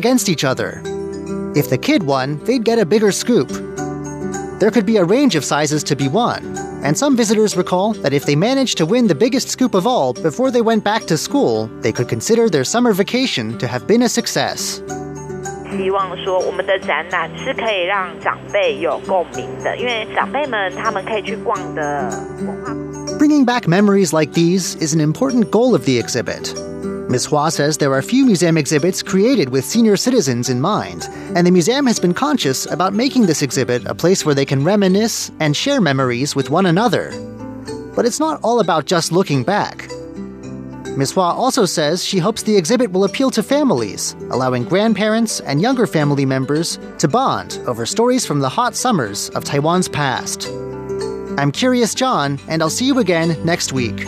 against each other. If the kid won, they'd get a bigger scoop. There could be a range of sizes to be won, and some visitors recall that if they managed to win the biggest scoop of all before they went back to school, they could consider their summer vacation to have been a success. 希望说我们的展览是可以让长辈有共鸣的，因为长辈们他们可以去逛的文化。Bringing back memories like these is an important goal of the exhibit. Ms. Hua says there are few museum exhibits created with senior citizens in mind, and the museum has been conscious about making this exhibit a place where they can reminisce and share memories with one another. But it's not all about just looking back. Ms. Hua also says she hopes the exhibit will appeal to families, allowing grandparents and younger family members to bond over stories from the hot summers of Taiwan's past. I'm Curious John, and I'll see you again next week.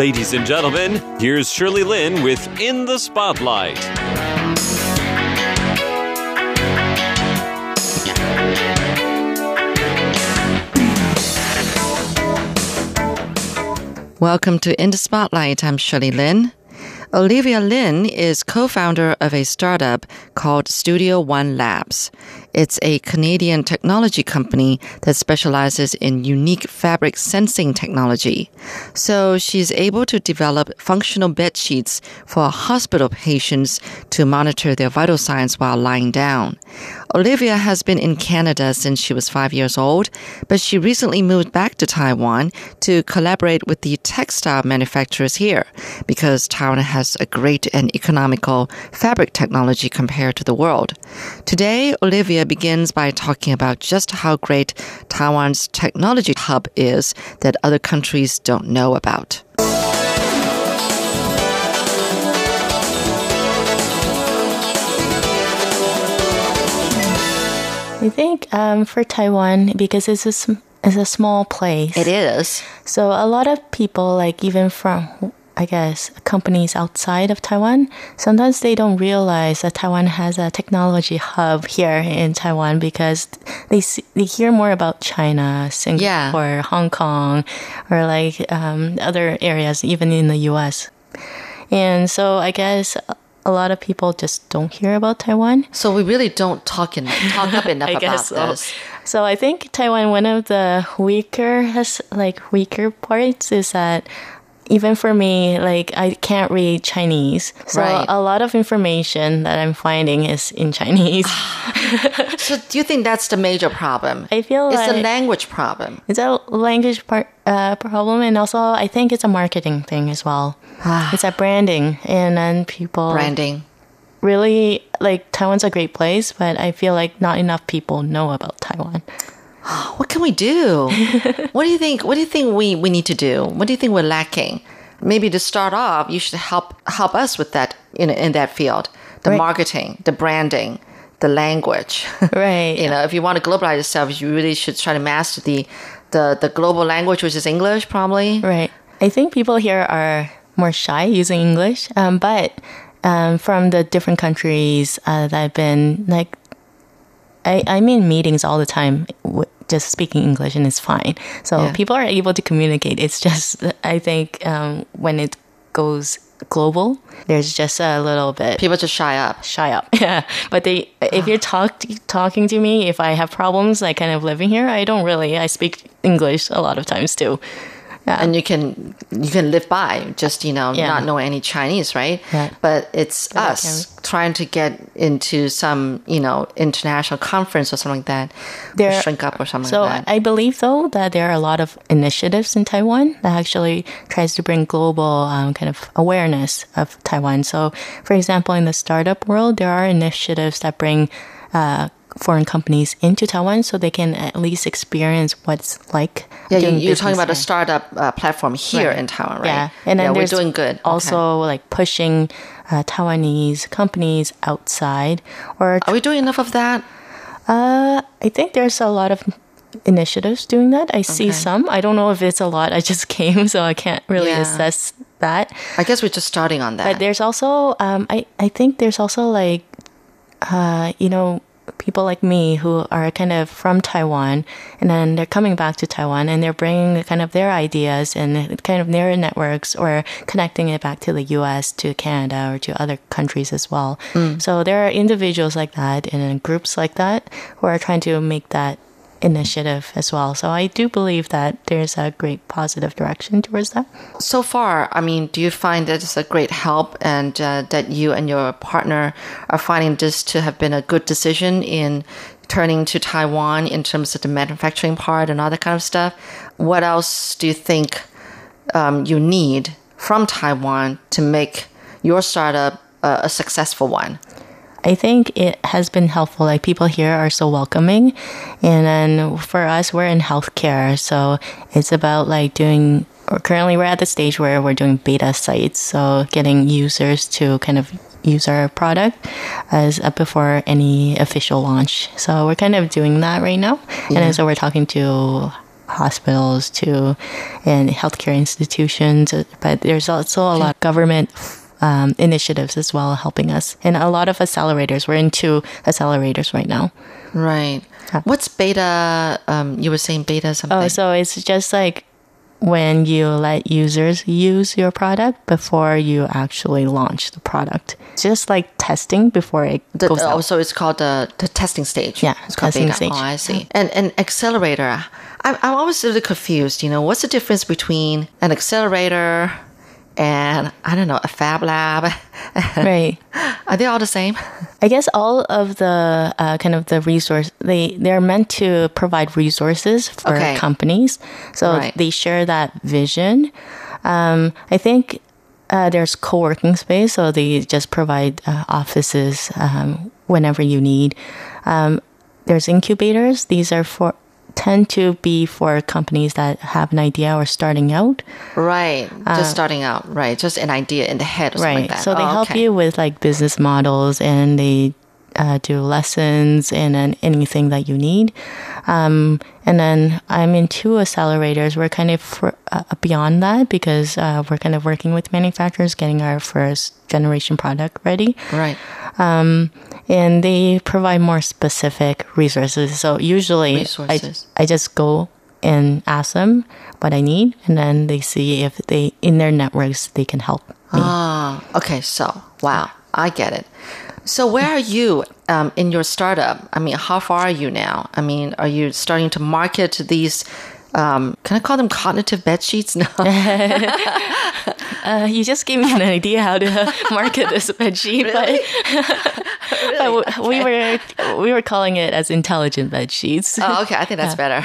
Ladies and gentlemen, here's Shirley Lin with In the Spotlight. Welcome to In the Spotlight. I'm Shirley Lin. Olivia Lin is co-founder of a startup called Studio One Labs. It's a Canadian technology company that specializes in unique fabric sensing technology. So she's able to develop functional bed sheets for hospital patients to monitor their vital signs while lying down. Olivia has been in Canada since she was five years old, but she recently moved back to Taiwan to collaborate with the textile manufacturers here because Taiwan has a great and economical fabric technology compared to the world. Today, Olivia begins by talking about just how great Taiwan's technology hub is that other countries don't know about. I think um, for Taiwan, because it's a, it's a small place. It is. So a lot of people, like even from, I guess, companies outside of Taiwan, sometimes they don't realize that Taiwan has a technology hub here in Taiwan because they see, they hear more about China, Singapore, Hong Kong, or like um, other areas, even in the U.S. And so I guess a lot of people just don't hear about Taiwan. So we really don't talk in, talk up enough I about guess so. this. So I think Taiwan, one of the weaker has like weaker parts is that even for me, like I can't read Chinese. So Right. a lot of information that I'm finding is in Chinese. So do you think that's the major problem? I feel it's like a language problem. it's a language part uh, problem, and also I think it's a marketing thing as well. it's a branding, and then people Branding. really like Taiwan's a great place, but I feel like not enough people know about Taiwan. What can we do? what do you think? What do you think we, we need to do? What do you think we're lacking? Maybe to start off, you should help help us with that in in that field, the Right. marketing, the branding, the language. Right. you know, if you want to globalize yourself, you really should try to master the the the global language, which is English, probably. Right. I think people here are more shy using English, um, but um, from the different countries uh, that I've been, like, I, I'm in meetings all the time just speaking English and it's fine. So Yeah. people are able to communicate. It's just, I think, um, when it goes global, there's just a little bit People just shy up. shy up. Yeah. But they, if you're talk, talking to me, if I have problems, like kind of living here, I don't really, I speak English a lot of times too. And you can you can live by just you know Yeah. not knowing any Chinese, right? Right. But it's I us trying to get into some you know international conference or something like that, There- shrink up or something So like that. I believe though that there are a lot of initiatives in Taiwan that actually tries to bring global um, kind of awareness of Taiwan. So, for example, in the startup world, there are initiatives that bring uh, foreign companies into Taiwan so they can at least experience what's like. yeah, you, doing you're talking about a startup uh, platform here Right. in Taiwan, right? Yeah, and then yeah, we're doing good. Okay. Also, like pushing uh, Taiwanese companies outside, or are we doing enough of that? Uh, I think there's a lot of initiatives doing that. I see Okay. some. I don't know if it's a lot. I just came, so I can't really Yeah. assess that. I guess we're just starting on that. But there's also, um, I, I think there's also like, uh, you know, people like me who are kind of from Taiwan and then they're coming back to Taiwan and they're bringing kind of their ideas and kind of their networks or connecting it back to the US, to Canada, or to other countries as well. Mm. So there are individuals like that and then groups like that who are trying to make that initiative as well. So I do believe that there's a great positive direction towards that. So far, I mean, do you find that it's a great help and uh, that you and your partner are finding this to have been a good decision in turning to Taiwan in terms of the manufacturing part and all that kind of stuff? What else do you think um, you need from Taiwan to make your startup a, a successful one? I think it has been helpful. Like people here are so welcoming. And then for us, we're in healthcare. So it's about like doing, or currently we're at the stage where we're doing beta sites. So getting users to kind of use our product as uh, before any official launch. So we're kind of doing that right now. And so we're talking to hospitals to and healthcare institutions, but there's also a lot of government um, initiatives as well helping us. And a lot of accelerators. We're in two accelerators right now. Right. What's beta? Um, you were saying beta something. Oh, so it's just like when you let users use your product before you actually launch the product. It's just like testing before it The- goes oh, out. so it's called the, the testing stage. Yeah, it's called testing beta. stage. Oh, I see. And an accelerator. I'm, I'm always a little confused. You know, what's the difference between an accelerator and I don't know a fab lab? Right. Are they all the same? I guess all of the uh, kind of the resource they they're meant to provide resources for Okay. companies, so Right. they share that vision. Um, I think uh, there's co-working space, so they just provide uh, offices um, whenever you need. Um, there's incubators; these are for tend to be for companies that have an idea or starting out. Right. just starting out. Right. Just an idea in the head or something right like that. so they Oh, help okay. you with like business models and they uh, do lessons and then anything that you need um, and then i'm in two accelerators we're kind of for, uh, beyond that because uh, we're kind of working with manufacturers getting our first generation product ready Right. And they provide more specific resources so usually Resources. I, I just go and ask them what i need and then they see if they in their networks they can help me Ah, okay. So, wow, I get it. So, where are you um, in your startup? I mean, how far are you now? I mean, are you starting to market these? Um, can I call them cognitive bed sheets? No. Uh, you just gave me an idea how to market this bedsheet, but, but we were we were calling it as intelligent bed sheets. oh, okay. I think that's better.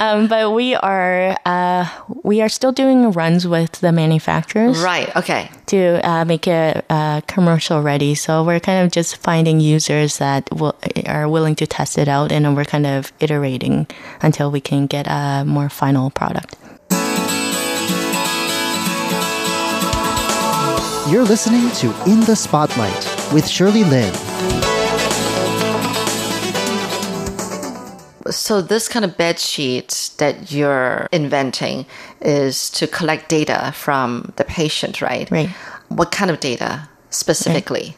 Um, but we are uh, we are still doing runs with the manufacturers right. Okay. to uh, make it uh, commercial ready. So we're kind of just finding users that will, are willing to test it out, and we're kind of iterating until we can get a more final product. You're listening to In the Spotlight with Shirley Lin. So, this kind of bed sheet that you're inventing is to collect data from the patient, right? Right. What kind of data specifically?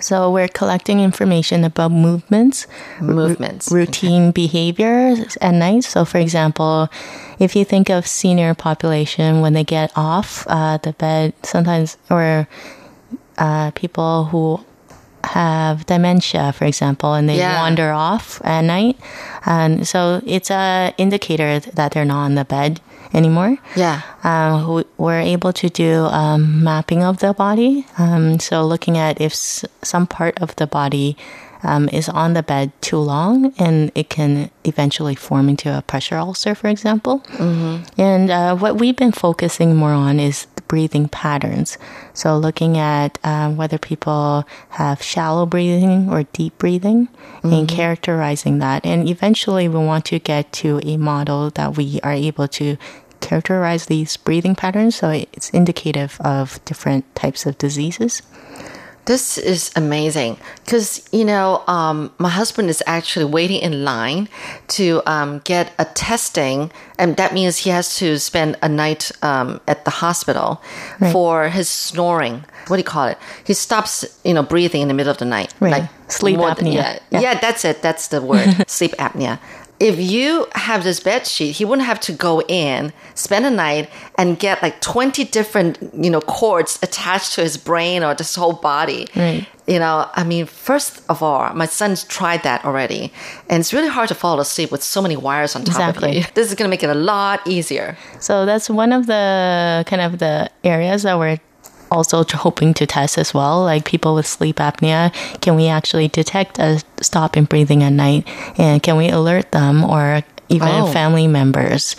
So we're collecting information about movements, Movements. routine behaviors at night. So, for example, if you think of senior population when they get off uh, the bed, sometimes or uh, people who have dementia, for example, and they Yeah. wander off at night, and so it's a indicator that they're not on the bed anymore Yeah. um, we're able to do um, mapping of the body. Um, so looking at if some part of the body um, is on the bed too long, and it can eventually form into a pressure ulcer, for example. And uh, what we've been focusing more on is the breathing patterns. So looking at um, whether people have shallow breathing or deep breathing, and characterizing that. And eventually, we want to get to a model that we are able to characterize these breathing patterns so it's indicative of different types of diseases. This is amazing because you know um, my husband is actually waiting in line to um, get a testing, and that means he has to spend a night um, at the hospital for his snoring. What do you call it? He stops, you know, breathing in the middle of the night, Right. like Sleep apnea. Yeah. Yeah. yeah, that's it. That's the word. sleep apnea. If you have this bed sheet, he wouldn't have to go in, spend a night, and get like 20 different, you know, cords attached to his brain or his whole body. Right. You know, I mean, first of all, my son's tried that already. And it's really hard to fall asleep with so many wires on top of Exactly. you. This is going to make it a lot easier. So that's one of the kind of the areas that we're also hoping to test as well. Like people with sleep apnea, can we actually detect a stop in breathing at night, and can we alert them or even Oh. family members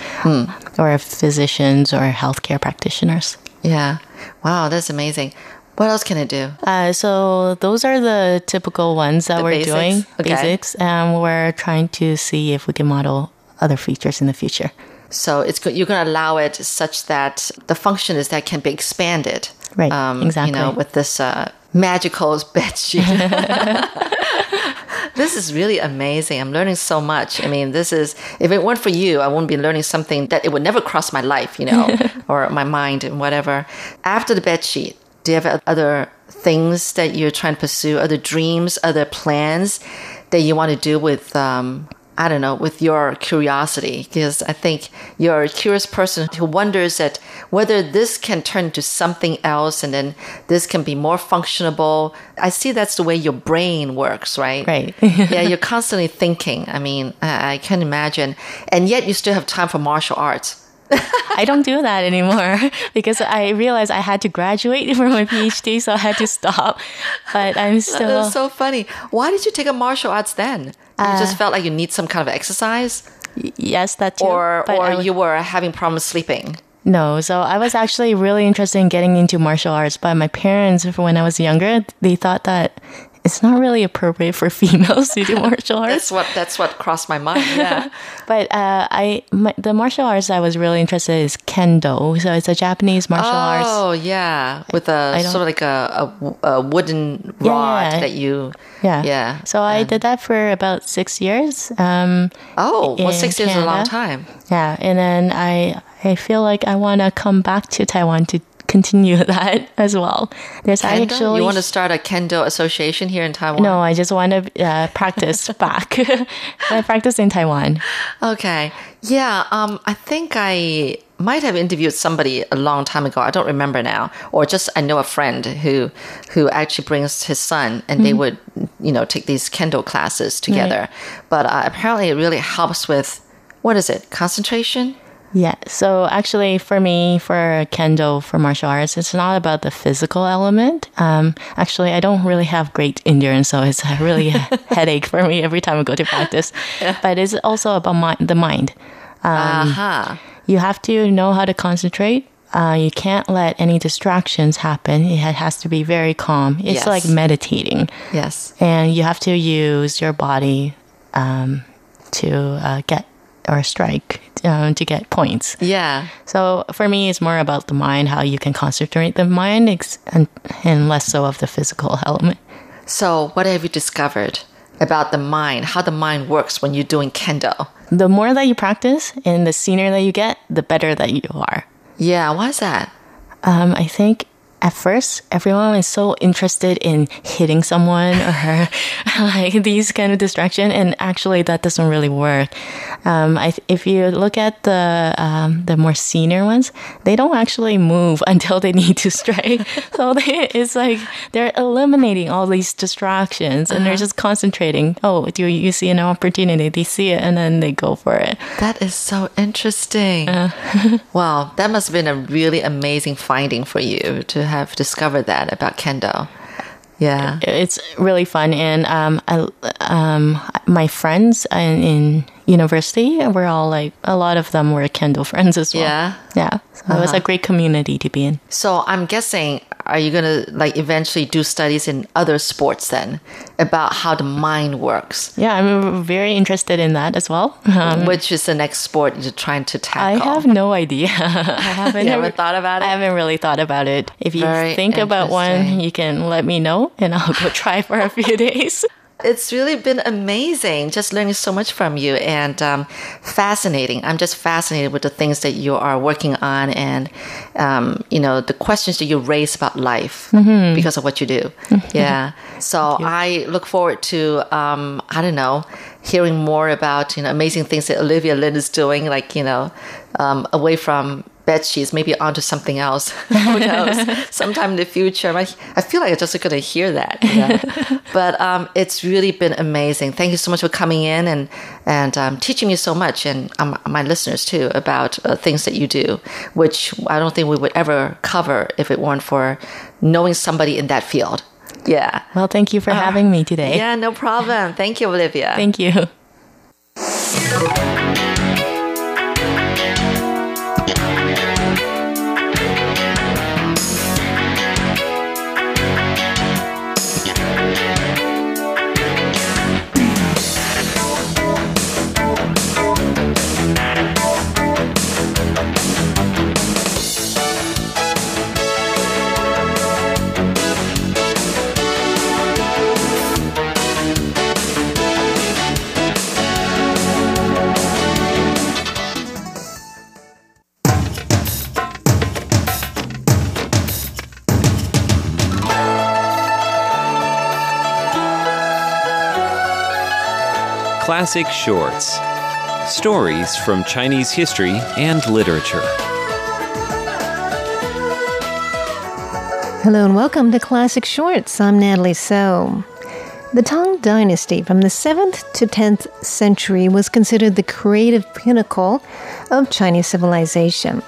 or physicians or healthcare practitioners? Yeah. Wow, that's amazing. What else can it do? Uh, so those are the typical ones that The we're basics? doing, Okay. basics, and we're trying to see if we can model other features in the future. So it's you're going to allow it such that the function is that can be expanded. Right, You exactly. You know, with this uh, magical bed sheet. this is really amazing. I'm learning so much. I mean, this is if it weren't for you, I wouldn't be learning something that it would never cross my life, you know, or my mind and whatever. After the bed sheet, do you have other things that you're trying to pursue, other dreams, other plans that you want to do with um, I don't know, with your curiosity, because I think you're a curious person who wonders that whether this can turn to something else and then this can be more functionable. I see that's the way your brain works, right? Right. yeah, you're constantly thinking. I mean, I, I can imagine. And yet you still have time for martial arts. I don't do that anymore because I realized I had to graduate from my PhD, so I had to stop. But I'm still. That's so funny. Why did you take a martial arts then? You just uh, felt like you need some kind of exercise? yes, that too. Or, or was- you were having problems sleeping? No, so I was actually really interested in getting into martial arts, but my parents, when I was younger, they thought that it's not really appropriate for females to do martial arts. That's what that's what crossed my mind. Yeah. But uh, I, my, the martial arts I was really interested in is kendo. So it's a Japanese martial arts. Oh yeah, with a sort of like a, a, a wooden rod yeah. that you. Yeah, Yeah. So I did that for about six years. Um, Oh, well, six years is a long time. Yeah, and then I I feel like I want to come back to Taiwan to continue that as well. There's Kendo? actually you want to start a kendo association here in Taiwan? no, I just want to uh, practice back. I practice in Taiwan. Okay. Yeah. Um. I think I might have interviewed somebody a long time ago. I don't remember now, or just I know a friend who who actually brings his son, and they would you know take these kendo classes together. But uh, apparently, it really helps with what is it? Concentration. Yeah. So actually, for me, for kendo, for martial arts, it's not about the physical element. Um, actually, I don't really have great endurance, so it's a really a headache for me every time I go to practice. But it's also about mi- the mind. Aha. You have to know how to concentrate. Uh, you can't let any distractions happen. It has to be very calm. It's Yes. like meditating, Yes. and you have to use your body um, to uh, get or strike um, to get points. Yeah. So for me, it's more about the mind, how you can concentrate the mind, ex- and, and less so of the physical element. So, what have you discovered about the mind? How the mind works when you're doing kendo? The more that you practice and the senior that you get, the better that you are. Yeah. Why is that? Um, I think at first everyone is so interested in hitting someone or like these kind of distraction, and actually that doesn't really work. Um, I, if you look at the um, the more senior ones, they don't actually move until they need to strike. so they, it's like they're eliminating all these distractions and they're just concentrating. Oh, do you see an opportunity? They see it and then they go for it. That is so interesting. wow, that must have been a really amazing finding for you to have discovered that about kendo. Yeah. it's really fun and um, I, um, my friends in, in university we're all like a lot of them were kendo friends as well Yeah? yeah so it was a great community to be in So I'm guessing, are you gonna like eventually do studies in other sports then about how the mind works? yeah i'm very interested in that as well um, Which is the next sport you're trying to tackle? I have no idea. I haven't haven't thought about it? I haven't really thought about it. If you Very think about one, you can let me know, and I'll go try for a few days. It's really been amazing, just learning so much from you and um, fascinating. I'm just fascinated with the things that you are working on and, um, you know, the questions that you raise about life mm-hmm. because of what you do. Mm-hmm. Yeah. So I look forward to, um, I don't know, hearing more about, you know, amazing things that Olivia Lin is doing, like, you know, um, away from bed sheets, maybe onto something else. Who knows? Sometime in the future, I, I feel like I'm just going to hear that. You know? but um, it's really been amazing. Thank you so much for coming in and and um, teaching me so much, and um, my listeners too about uh, things that you do, which I don't think we would ever cover if it weren't for knowing somebody in that field. Yeah. Well, thank you for uh, having me today. Yeah, no problem. Thank you, Olivia. Thank you. Classic Shorts Stories from Chinese History and Literature. Hello and welcome to Classic Shorts. I'm Natalie So. The Tang Dynasty from the 7th to 10th century was considered the creative pinnacle of Chinese civilization.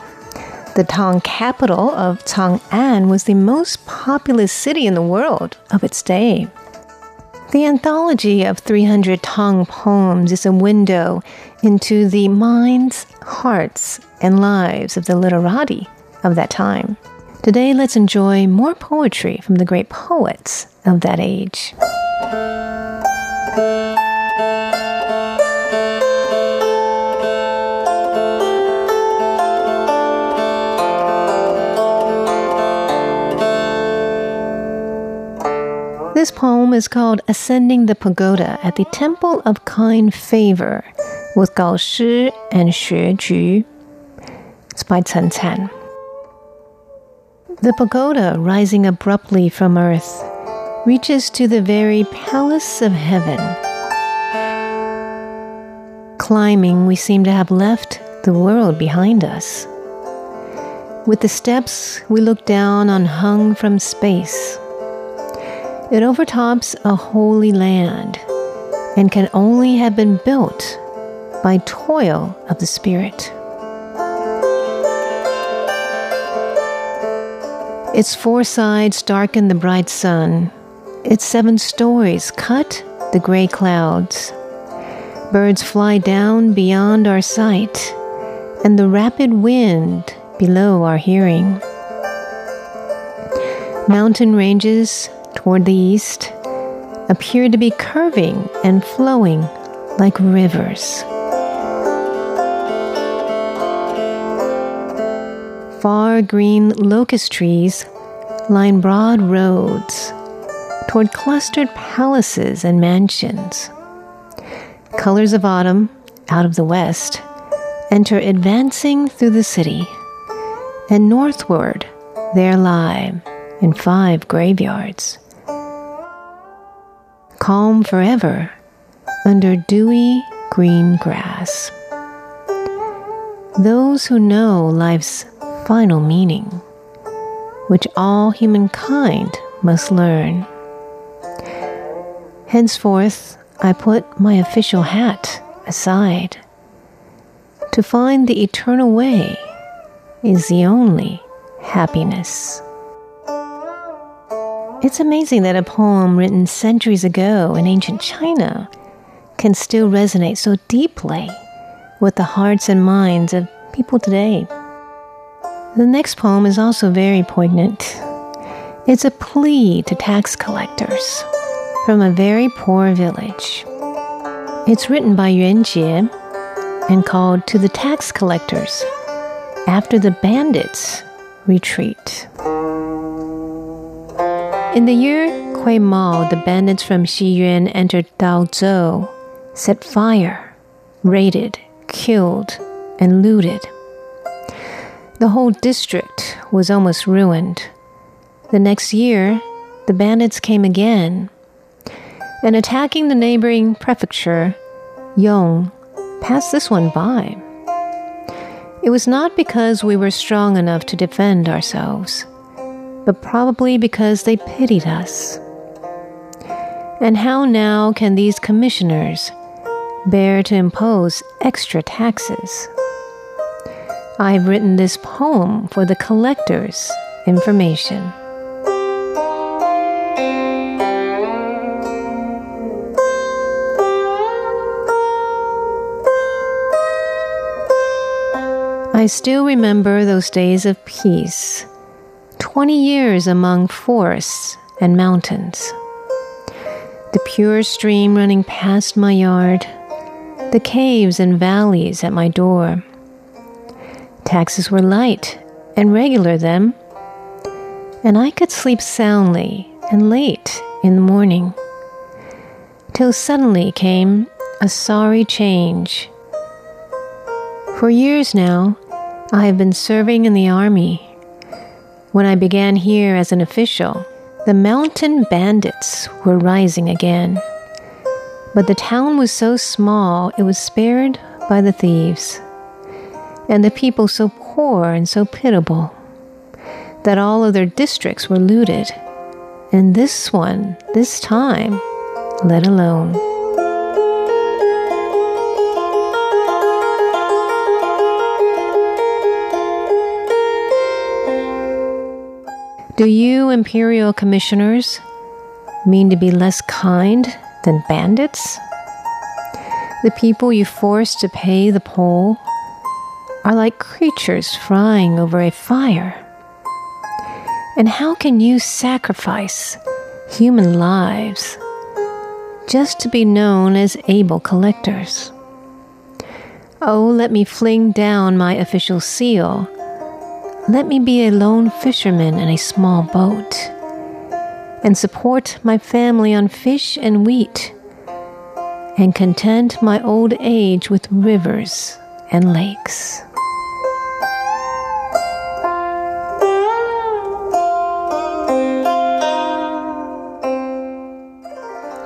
The Tang capital of Chang'an was the most populous city in the world of its day. The anthology of 300 Tang poems is a window into the minds, hearts, and lives of the literati of that time. Today, let's enjoy more poetry from the great poets of that age. This poem is called Ascending the Pagoda at the Temple of Kind Favor with Gao Shi and Xue Ju. It's by Chen. The pagoda, rising abruptly from earth, reaches to the very palace of heaven. Climbing, we seem to have left the world behind us. With the steps, we look down on hung from space it overtops a holy land and can only have been built by toil of the Spirit. Its four sides darken the bright sun. Its seven stories cut the gray clouds. Birds fly down beyond our sight, and the rapid wind below our hearing. Mountain ranges toward the east appeared to be curving and flowing like rivers. Far green locust trees line broad roads toward clustered palaces and mansions. Colors of autumn, out of the west, enter advancing through the city, and northward there lie, in five graveyards, calm forever under dewy green grass. Those who know life's final meaning, which all humankind must learn. Henceforth, I put my official hat aside. To find the eternal way is the only happiness. It's amazing that a poem written centuries ago in ancient China can still resonate so deeply with the hearts and minds of people today. The next poem is also very poignant. It's a plea to tax collectors from a very poor village. It's written by Yuan Jie and called To the Tax Collectors after the bandits retreat. In the year Guimao, the bandits from Xiyuan entered Daozhou, set fire, raided, killed, and looted. The whole district was almost ruined. The next year, the bandits came again, and attacking the neighboring prefecture, Yong passed this one by. It was not because we were strong enough to defend ourselves, but probably because they pitied us. And how now can these commissioners bear to impose extra taxes? I've written this poem for the collector's information. I still remember those days of peace 20 years among forests and mountains. The pure stream running past my yard, the caves and valleys at my door. Taxes were light and regular then, and I could sleep soundly and late in the morning. Till suddenly came a sorry change. For years now, I have been serving in the army. When I began here as an official, the mountain bandits were rising again. But the town was so small, it was spared by the thieves. And the people so poor and so pitiable that all of their districts were looted. And this one, this time, let alone. Do you, imperial commissioners, mean to be less kind than bandits? The people you force to pay the poll are like creatures frying over a fire. And how can you sacrifice human lives just to be known as able collectors? Oh, let me fling down my official seal let me be a lone fisherman in a small boat and support my family on fish and wheat and content my old age with rivers and lakes.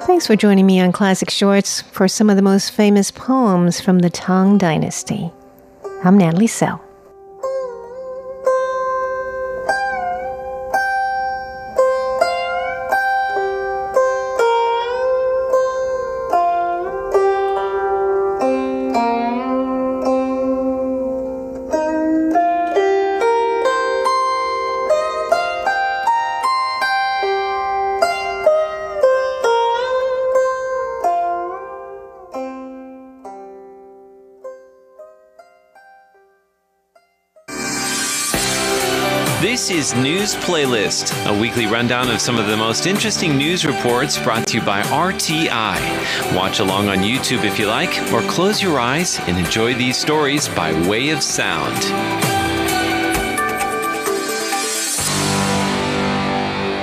Thanks for joining me on Classic Shorts for some of the most famous poems from the Tang Dynasty. I'm Natalie So. News Playlist, a weekly rundown of some of the most interesting news reports brought to you by RTI. Watch along on YouTube if you like, or close your eyes and enjoy these stories by way of sound.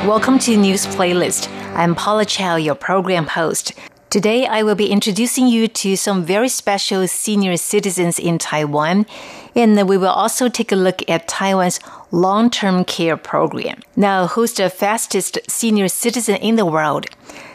Welcome to News Playlist. I'm Paula Chow, your program host. Today, I will be introducing you to some very special senior citizens in Taiwan, and we will also take a look at Taiwan's long term care program. Now, who's the fastest senior citizen in the world?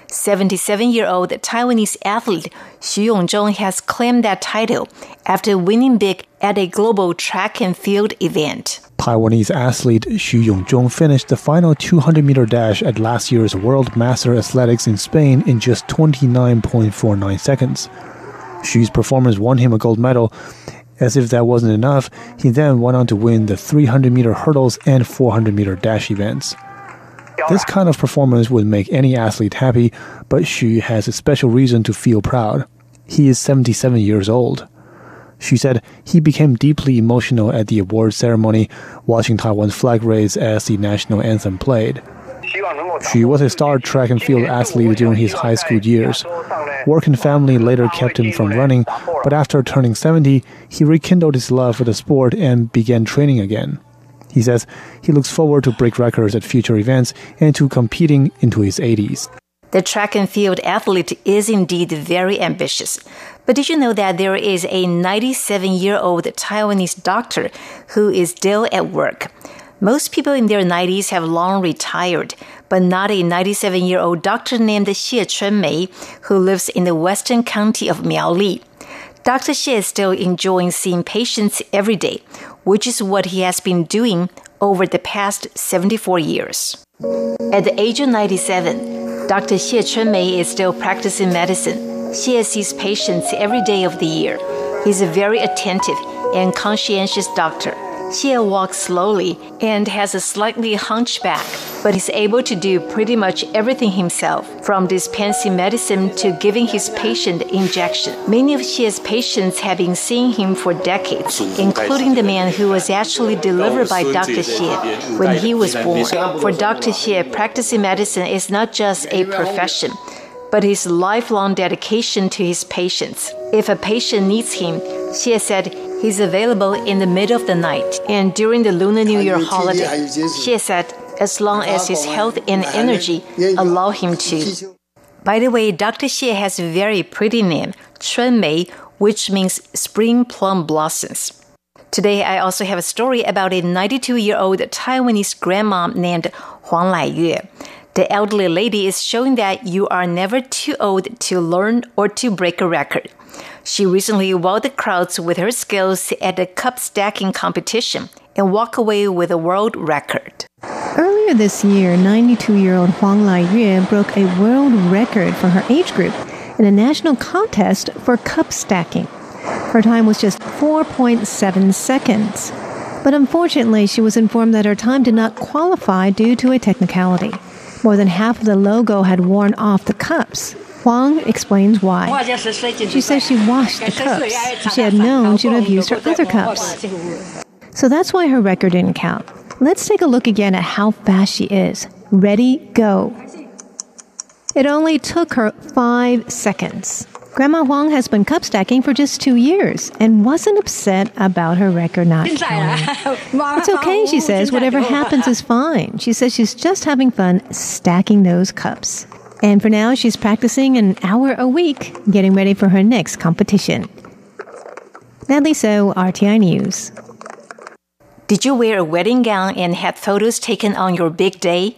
77 year old Taiwanese athlete Xu Yongzhong has claimed that title after winning big at a global track and field event. Taiwanese athlete Xu Yongzhong finished the final 200 meter dash at last year's World Master Athletics in Spain in just 29.49 seconds. Xu's performance won him a gold medal. As if that wasn't enough, he then went on to win the 300 meter hurdles and 400 meter dash events. This kind of performance would make any athlete happy, but Xu has a special reason to feel proud. He is 77 years old. Xu said he became deeply emotional at the award ceremony, watching Taiwan's flag raise as the national anthem played. Xu was a star track and field athlete during his high school years. Work and family later kept him from running, but after turning 70, he rekindled his love for the sport and began training again. He says he looks forward to break records at future events and to competing into his 80s. The track and field athlete is indeed very ambitious. But did you know that there is a 97 year old Taiwanese doctor who is still at work? Most people in their 90s have long retired, but not a 97 year old doctor named Xie Chunmei who lives in the western county of Miaoli. Dr. Xie is still enjoying seeing patients every day, which is what he has been doing over the past 74 years. At the age of 97, Dr. Xie Chunmei is still practicing medicine. Xie sees patients every day of the year. He's a very attentive and conscientious doctor. Xie walks slowly and has a slightly hunchback, but is able to do pretty much everything himself, from dispensing medicine to giving his patient injection. Many of Xie's patients have been seeing him for decades, including the man who was actually delivered by Dr. Xie when he was born. For Dr. Xie, practicing medicine is not just a profession but his lifelong dedication to his patients. If a patient needs him, Xie said he's available in the middle of the night and during the Lunar New Year holiday. Xie said as long as his health and energy allow him to. By the way, Dr. Xie has a very pretty name, Chunmei, which means spring plum blossoms. Today, I also have a story about a 92 year old Taiwanese grandma named Huang Laiyue. The elderly lady is showing that you are never too old to learn or to break a record. She recently wowed the crowds with her skills at the cup stacking competition and walked away with a world record. Earlier this year, 92 year old Huang Lai Laiyue broke a world record for her age group in a national contest for cup stacking. Her time was just 4.7 seconds. But unfortunately, she was informed that her time did not qualify due to a technicality. More than half of the logo had worn off the cups. Huang explains why. She says she washed the cups. She had known she would have used her other cups. So that's why her record didn't count. Let's take a look again at how fast she is. Ready, go. It only took her five seconds. Grandma Huang has been cup stacking for just two years and wasn't upset about her record not counting. It's okay, she says. Whatever happens is fine. She says she's just having fun stacking those cups. And for now, she's practicing an hour a week, getting ready for her next competition. Natalie So, RTI News. Did you wear a wedding gown and had photos taken on your big day?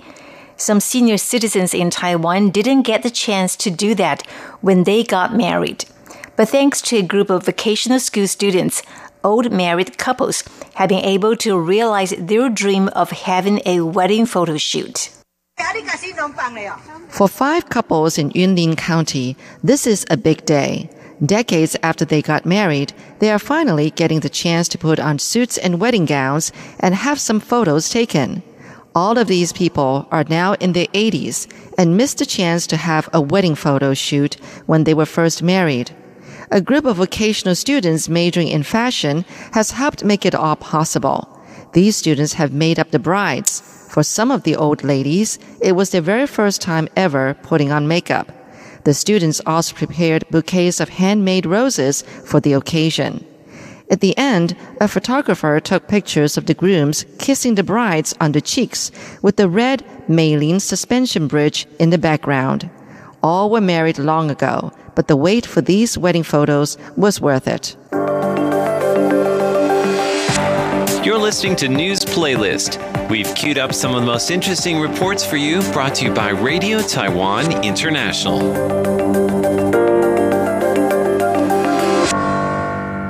Some senior citizens in Taiwan didn't get the chance to do that when they got married. But thanks to a group of vocational school students, old married couples have been able to realize their dream of having a wedding photo shoot. For five couples in Yunlin County, this is a big day. Decades after they got married, they are finally getting the chance to put on suits and wedding gowns and have some photos taken. All of these people are now in their 80s and missed the chance to have a wedding photo shoot when they were first married. A group of vocational students majoring in fashion has helped make it all possible. These students have made up the brides. For some of the old ladies, it was their very first time ever putting on makeup. The students also prepared bouquets of handmade roses for the occasion. At the end, a photographer took pictures of the grooms kissing the brides on the cheeks with the red Meilin suspension bridge in the background. All were married long ago, but the wait for these wedding photos was worth it. You're listening to News Playlist. We've queued up some of the most interesting reports for you, brought to you by Radio Taiwan International.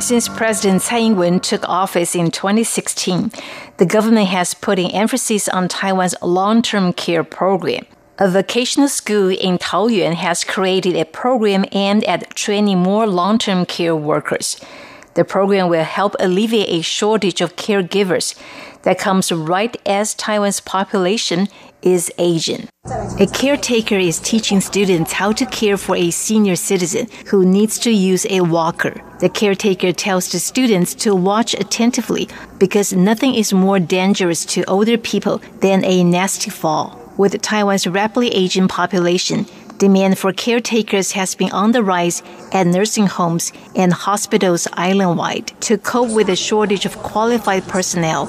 Since President Tsai Ing-wen took office in 2016, the government has put an emphasis on Taiwan's long-term care program. A vocational school in Taoyuan has created a program aimed at training more long-term care workers. The program will help alleviate a shortage of caregivers that comes right as Taiwan's population is aging. A caretaker is teaching students how to care for a senior citizen who needs to use a walker. The caretaker tells the students to watch attentively because nothing is more dangerous to older people than a nasty fall. With Taiwan's rapidly aging population, demand for caretakers has been on the rise at nursing homes and hospitals island wide. To cope with the shortage of qualified personnel,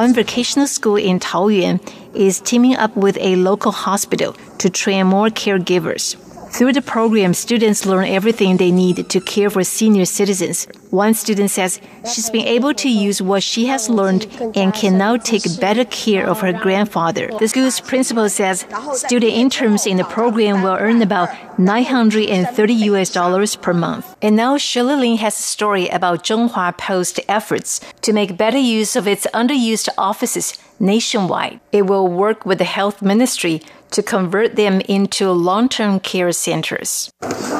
one vocational school in Taoyuan is teaming up with a local hospital to train more caregivers. Through the program, students learn everything they need to care for senior citizens. One student says she's been able to use what she has learned and can now take better care of her grandfather. The school's principal says student interns in the program will earn about 930 US dollars per month. And now Shirley Lin has a story about Chunghwa Post efforts to make better use of its underused offices nationwide. It will work with the health ministry to convert them into long term care centers.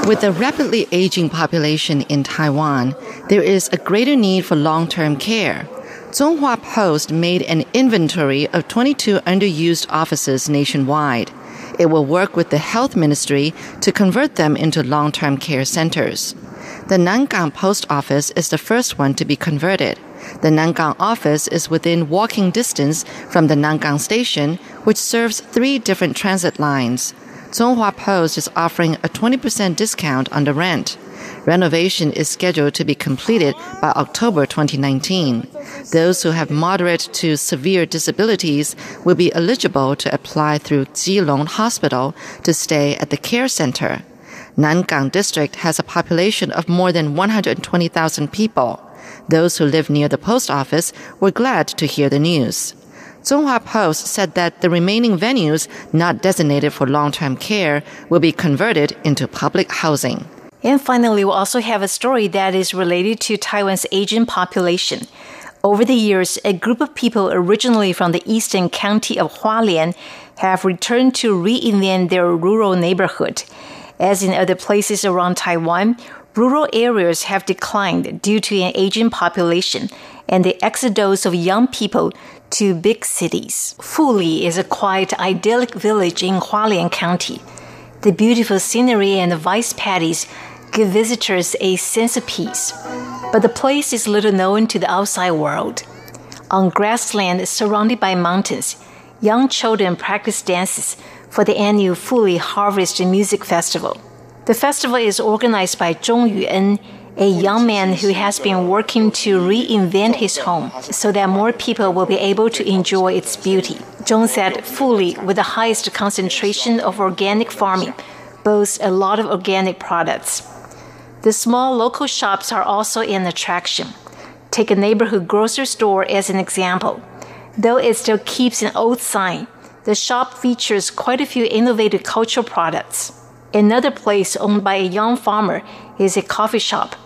With a rapidly aging population in Taiwan, there is a greater need for long term care. Chunghwa Post made an inventory of 22 underused offices nationwide. It will work with the health ministry to convert them into long term care centers. The Nangang Post Office is the first one to be converted. The Nangang office is within walking distance from the Nangang station, which serves three different transit lines. Chunghwa Post is offering a 20% discount on the rent. Renovation is scheduled to be completed by October 2019. Those who have moderate to severe disabilities will be eligible to apply through Keelung Hospital to stay at the care center. Nangang District has a population of more than 120,000 people. Those who live near the post office were glad to hear the news. Chunghwa Post said that the remaining venues not designated for long-term care will be converted into public housing. And finally, we also have a story that is related to Taiwan's aging population. Over the years, a group of people originally from the eastern county of Hualien have returned to reinvent their rural neighborhood. As in other places around Taiwan, rural areas have declined due to an aging population and the exodus of young people to big cities. Fuli is a quiet, idyllic village in Hualien County. The beautiful scenery and the rice paddies give visitors a sense of peace. But the place is little known to the outside world. On grassland surrounded by mountains, young children practice dances for the annual Fuli Harvest Music Festival. The festival is organized by Zhong Yuan, a young man who has been working to reinvent his home so that more people will be able to enjoy its beauty. Zhong said Fuli, with the highest concentration of organic farming, boasts a lot of organic products. The small local shops are also an attraction. Take a neighborhood grocery store as an example. Though it still keeps an old sign, the shop features quite a few innovative cultural products. Another place owned by a young farmer is a coffee shop.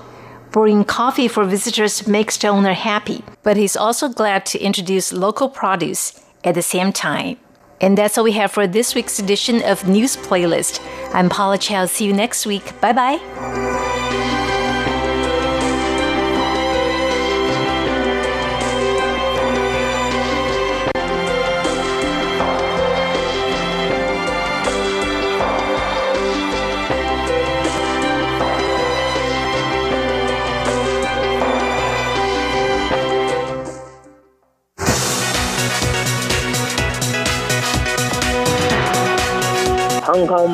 Brewing coffee for visitors makes the owner happy, but he's also glad to introduce local produce at the same time. And that's all we have for this week's edition of News Playlist. I'm Paula Chow. See you next week. Bye bye.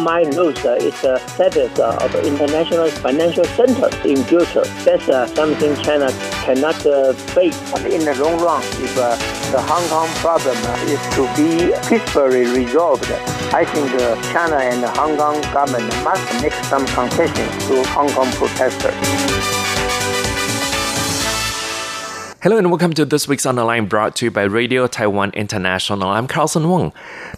Hong Kong might lose its uh, status uh, of international financial center in future. That's uh, something China cannot face. In the long run, if the Hong Kong problem is to be peacefully resolved, I think China and the Hong Kong government must make some concessions to Hong Kong protesters. Hello and welcome to this week's On the Line brought to you by Radio Taiwan International. I'm Carlson Wong.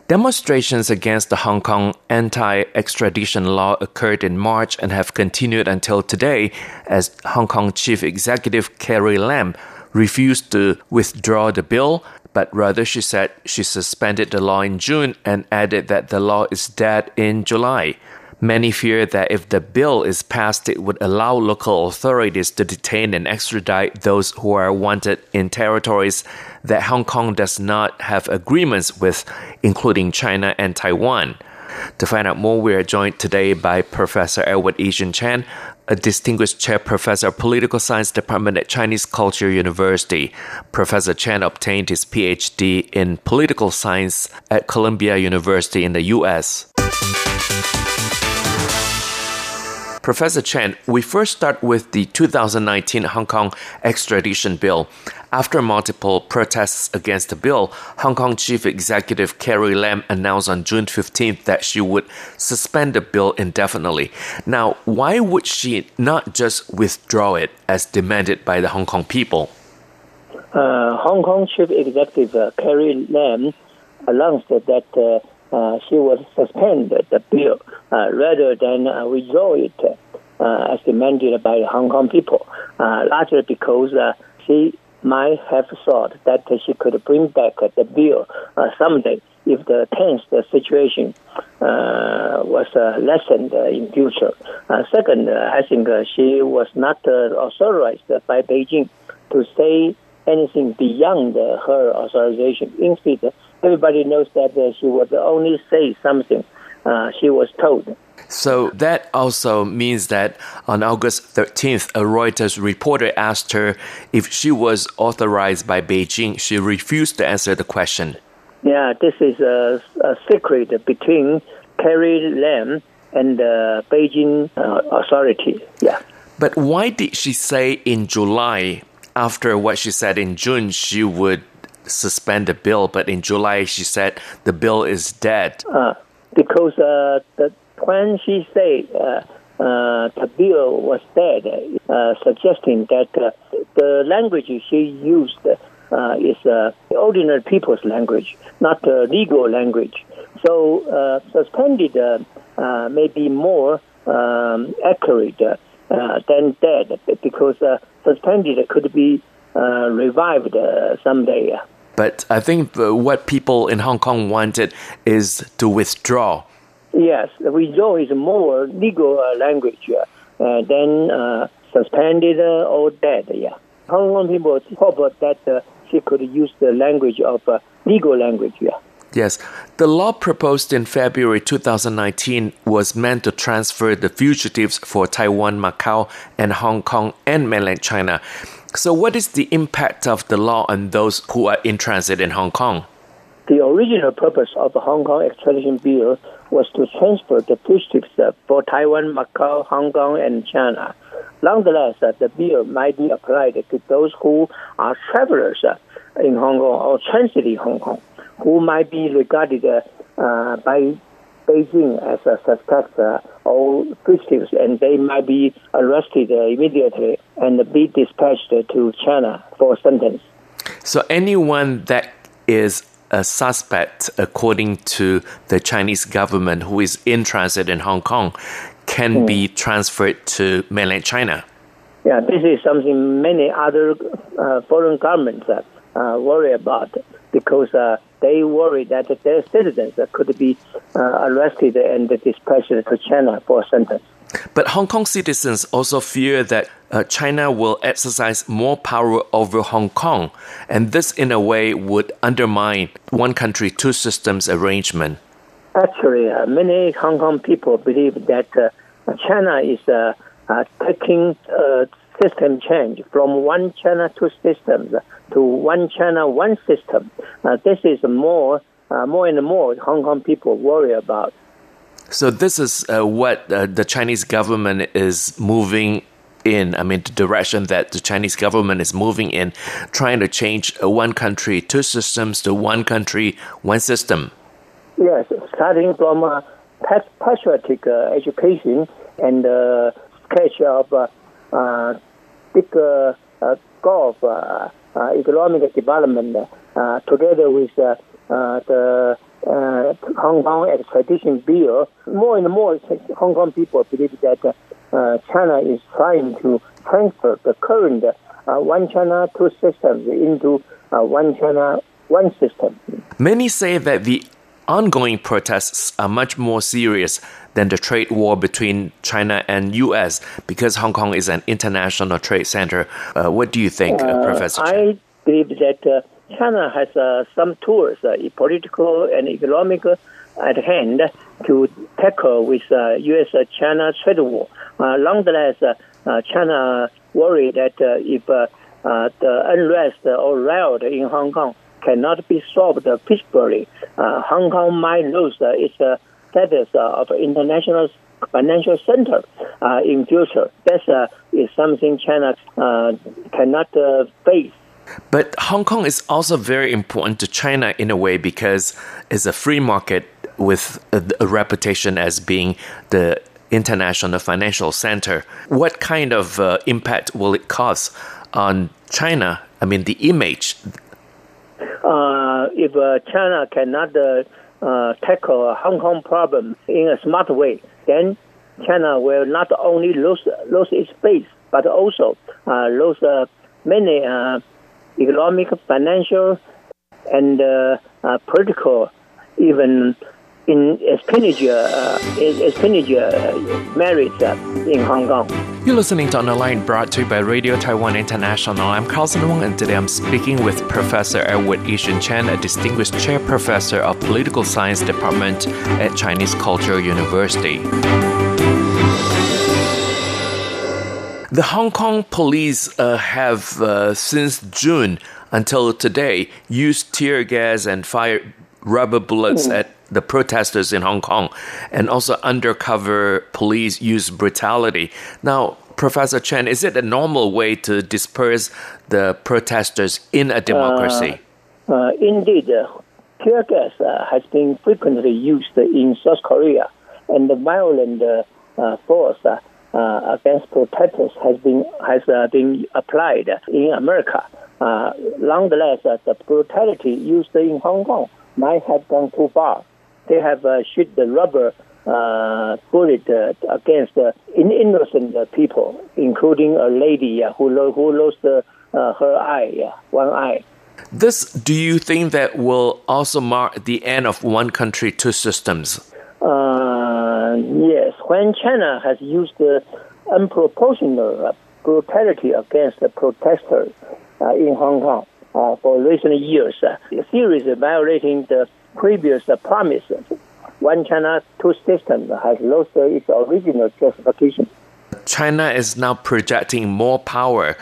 Demonstrations against the Hong Kong anti-extradition law occurred in March and have continued until today as Hong Kong Chief Executive Carrie Lam refused to withdraw the bill, but rather she said she suspended the law in June and added that the law is dead in July. Many fear that if the bill is passed, it would allow local authorities to detain and extradite those who are wanted in territories that Hong Kong does not have agreements with, including China and Taiwan. To find out more, we are joined today by Professor Edward I-hsin Chen, a distinguished chair professor of political science department at Chinese Culture University. Professor Chen obtained his PhD in political science at Columbia University in the U.S. Professor Chen, we first start with the 2019 Hong Kong extradition bill. After multiple protests against the bill, Hong Kong Chief Executive Carrie Lam announced on June 15th that she would suspend the bill indefinitely. Now, why would she not just withdraw it as demanded by the Hong Kong people? Uh, Hong Kong Chief Executive uh, Carrie Lam announced that uh, she would suspend the bill uh, rather than uh, withdraw it as demanded by the Hong Kong people, largely because she might have thought that she could bring back the bill someday if the tense situation uh, was uh, lessened uh, in future. second, I think she was not authorized by Beijing to say anything beyond her authorization. Instead, everybody knows that uh, she would only say something uh, she was told. So that also means that on August 13th, a Reuters reporter asked her if she was authorized by Beijing. She refused to answer the question. Yeah, this is a, a secret between Carrie Lam and the Beijing uh, authority. Yeah. But why did she say in July, after what she said in June, she would suspend the bill, but in July she said the bill is dead. Uh, because uh, the, when she said uh, uh the bill was dead, uh, suggesting that uh, the language she used is ordinary people's language, not legal language. So suspended may be more um, accurate than dead, because suspended could be revived uh, someday. But I think what people in Hong Kong wanted is to withdraw. Yes, withdraw is more legal uh, language uh, than uh, suspended or dead. Yeah, Hong Kong people hope that she could use the language of legal language. Yeah. Yes. The law proposed in February 2019 was meant to transfer the fugitives for Taiwan, Macau, and Hong Kong and mainland China. So, what is the impact of the law on those who are in transit in Hong Kong? The original purpose of the Hong Kong extradition bill was to transfer the fugitives for Taiwan, Macau, Hong Kong, and China. Nonetheless, uh, the bill might be applied to those who are travelers uh, in Hong Kong or transiting Hong Kong who might be regarded uh, uh by Beijing as a suspect uh, or fugitives, and they might be arrested uh, immediately and be dispatched to China for sentence. So anyone that is a suspect, according to the Chinese government, who is in transit in Hong Kong, can mm. be transferred to mainland China. Yeah, this is something many other uh, foreign governments uh, worry about because uh, they worry that their citizens could be uh, arrested and dispatched to China for a sentence. But Hong Kong citizens also fear that uh, China will exercise more power over Hong Kong, and this, in a way, would undermine one country, two systems arrangement. Actually, uh, many Hong Kong people believe that uh, China is uh, uh, taking system change from one China, two systems to one China, one system. Uh, this is more, uh, more and more Hong Kong people worry about. So this is uh, what uh, the Chinese government is moving in. I mean, the direction that the Chinese government is moving in, trying to change one country, two systems to one country, one system. Yes, starting from uh, patriotic uh, education and sketch of uh, big uh, goal of economic development together with the Hong Kong extradition bill, more and more Hong Kong people believe that uh, China is trying to transfer the current uh, one China two systems into uh, one China one system. Many say that the ongoing protests are much more serious than the trade war between China and U.S. because Hong Kong is an international trade center. Uh, what do you think, uh, Professor? I believe that uh, China has uh, some tools, uh, political and economic, at hand to tackle with U.S.-China trade war. nonetheless, China worried that if the unrest or riot in Hong Kong cannot be solved peacefully, Hong Kong might lose its status of international financial center uh, in future. That uh, is something China uh, cannot uh, face. But Hong Kong is also very important to China in a way because it's a free market with a, a reputation as being the international financial center. What kind of uh, impact will it cause on China? I mean, the image. Uh, if uh, China cannot uh, uh, tackle Hong Kong problem in a smart way, then China will not only lose lose its base, but also uh, lose many economic, financial, and political, even in expenditure, uh, expenditure merits uh, in Hong Kong. You're listening to On the Line brought to you by Radio Taiwan International. I'm Carlson Wong, and today I'm speaking with Professor Edward I-hsin Chen, a distinguished chair professor of Political Science Department at Chinese Cultural University. The Hong Kong police uh, have, uh, since June until today, used tear gas and fire rubber bullets mm. at the protesters in Hong Kong, and also undercover police use brutality. Now, Professor Chen, is it a normal way to disperse the protesters in a democracy? Uh, uh, indeed, uh, tear gas uh, has been frequently used in South Korea, and the violent uh, uh, force against protesters has been has been applied in America. nonetheless, the brutality used in Hong Kong might have gone too far they have uh, shoot the rubber uh, bullet uh, against uh, innocent people, including a lady uh, who lo- who lost uh, her eye, one eye. This, do you think that will also mark the end of one country, two systems? yes, when China has used the unproportional brutality against the protesters in Hong Kong for recent years, a series violating the previous promises, one China, two systems has lost its original justification. China is now projecting more power.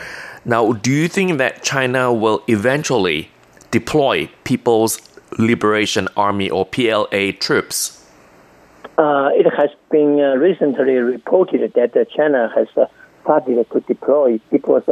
Now, do you think that China will eventually deploy People's Liberation Army or PLA troops? Uh, it has been uh, recently reported that uh, China has uh, started to deploy People's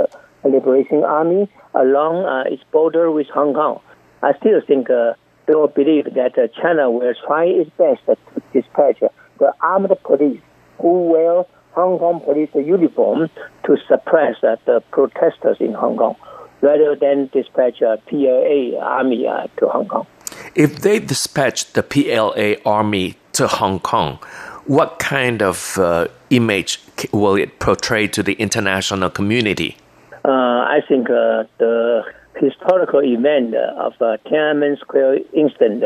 Liberation Army along uh, its border with Hong Kong. I still think uh, still believe that uh, China will try its best to dispatch the armed police who wear Hong Kong police uniform to suppress uh, the protesters in Hong Kong, rather than dispatch a PLA army uh, to Hong Kong. If they dispatch the PLA army to Hong Kong, what kind of uh, image will it portray to the international community? Uh, I think uh, the historical event of uh, Tiananmen Square incident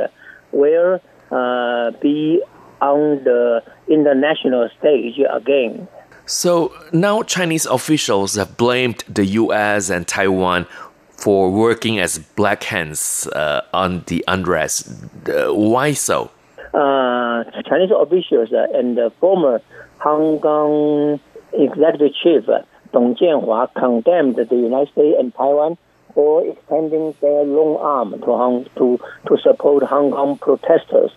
will uh, be on the international stage again. So now Chinese officials have blamed the U.S. and Taiwan for working as black hands uh, on the unrest. Uh, why so? Uh, Chinese officials and the former Hong Kong executive chief Dong Jianhua condemned the United States and Taiwan or extending their long arm to Hong, to to support Hong Kong protesters.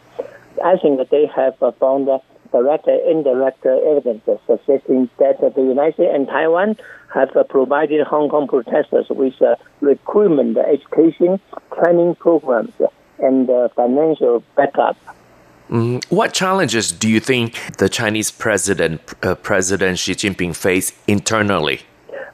I think that they have uh, found direct and indirect uh, evidence suggesting that the United States and Taiwan have uh, provided Hong Kong protesters with recruitment, education, training programs, and financial backup. Mm, what challenges do you think the Chinese president, uh, President Xi Jinping, face internally?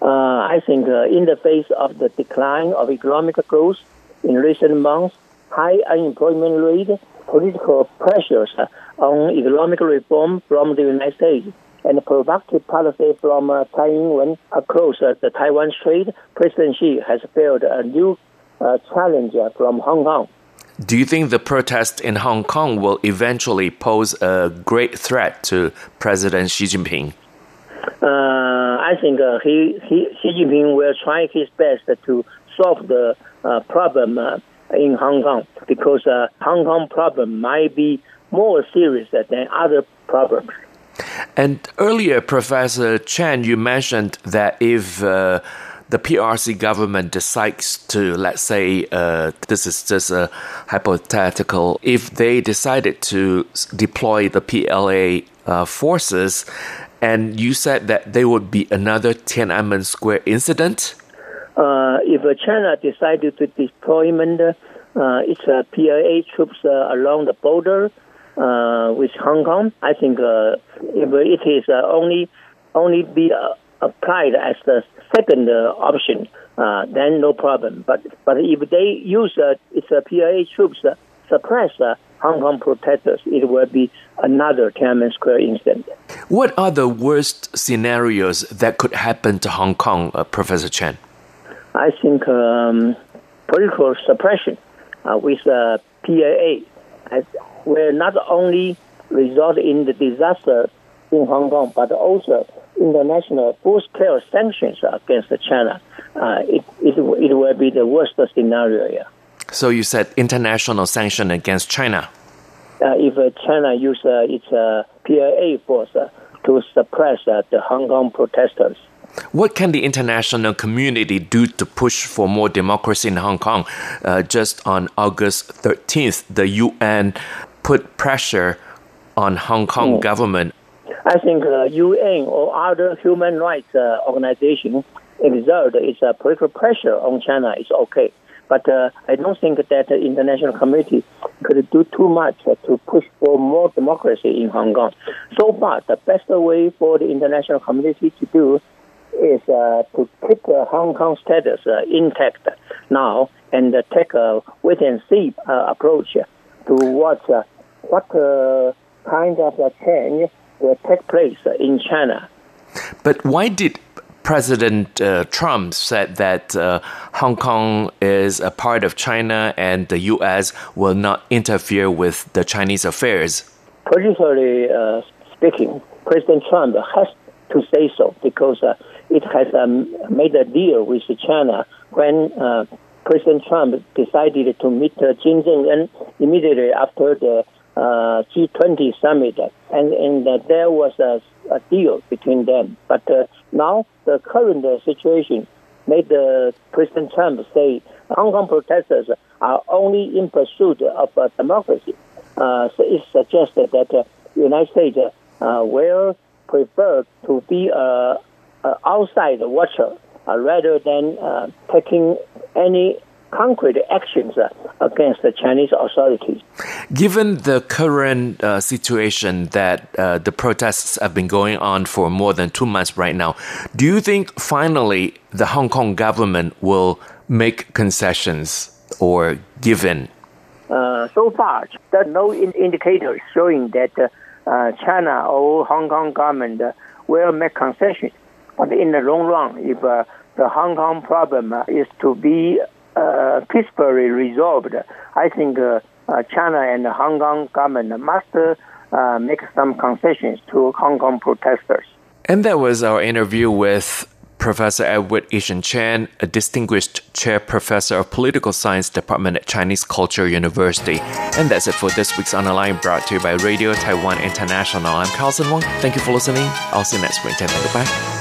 Uh, I think uh, in the face of the decline of economic growth in recent months, high unemployment rate, political pressures on economic reform from the United States, and provocative policy from uh, Tsai across uh, the Taiwan Strait, President Xi has felt a new uh, challenge from Hong Kong. Do you think the protest in Hong Kong will eventually pose a great threat to President Xi Jinping? Uh, I think uh, he, he, Xi Jinping will try his best to solve the uh, problem in Hong Kong because Hong Kong problem might be more serious than other problems. And earlier, Professor Chen, you mentioned that if uh, the PRC government decides to, let's say, uh, this is just a hypothetical, if they decided to deploy the PLA uh, forces, and you said that there would be another Tiananmen Square incident? Uh, if China decided to deployment uh, its uh, PLA troops uh, along the border uh, with Hong Kong, I think uh, if it is only only be applied as the second option, then no problem. But but if they use its PLA troops suppress Hong Kong protesters, it will be another Tiananmen Square incident. What are the worst scenarios that could happen to Hong Kong, uh, Professor Chen? I think um, political suppression uh, with uh, PLA will not only result in the disaster in Hong Kong, but also international full-scale sanctions against China. Uh, it, it, it will be the worst scenario. Yeah. So you said international sanction against China. Uh, if uh, China use uh, its uh, PLA force uh, to suppress uh, the Hong Kong protesters. What can the international community do to push for more democracy in Hong Kong? just on August 13th, the UN put pressure on Hong Kong mm. government. I think the UN or other human rights organizations exert its political pressure on China is okay. But uh, I don't think that the international community could do too much uh, to push for more democracy in Hong Kong. So far, the best way for the international community to do is uh, to keep the Hong Kong status uh, intact now and uh, take a wait and see uh, approach to what what kind of change will take place in China. But why did President uh, Trump said that uh, Hong Kong is a part of China and the U.S. will not interfere with the Chinese affairs. Politically uh, speaking, President Trump has to say so because uh, it has um, made a deal with China when uh, President Trump decided to meet uh, Xi Jinping immediately after the uh, G20 summit, and, and uh, there was a, a, deal between them. But uh, now the current situation made President Trump say Hong Kong protesters are only in pursuit of democracy. so it suggested that the United States will prefer to be a, a outside watcher rather than taking any concrete actions uh, against the Chinese authorities. Given the current uh, situation that uh, the protests have been going on for more than two months right now, do you think finally the Hong Kong government will make concessions or give in? Uh, so far, there are no in- indicators showing that uh, China or Hong Kong government will make concessions. But in the long run, if the Hong Kong problem is to be uh, peacefully resolved, I think uh, uh, China and the Hong Kong government must uh, make some concessions to Hong Kong protesters. And that was our interview with Professor Edward I-hsin Chen, a distinguished chair professor of political science department at Chinese Culture University. And that's it for this week's Online brought to you by Radio Taiwan International. I'm Carlson Wong. Thank you for listening. I'll see you next week. Goodbye.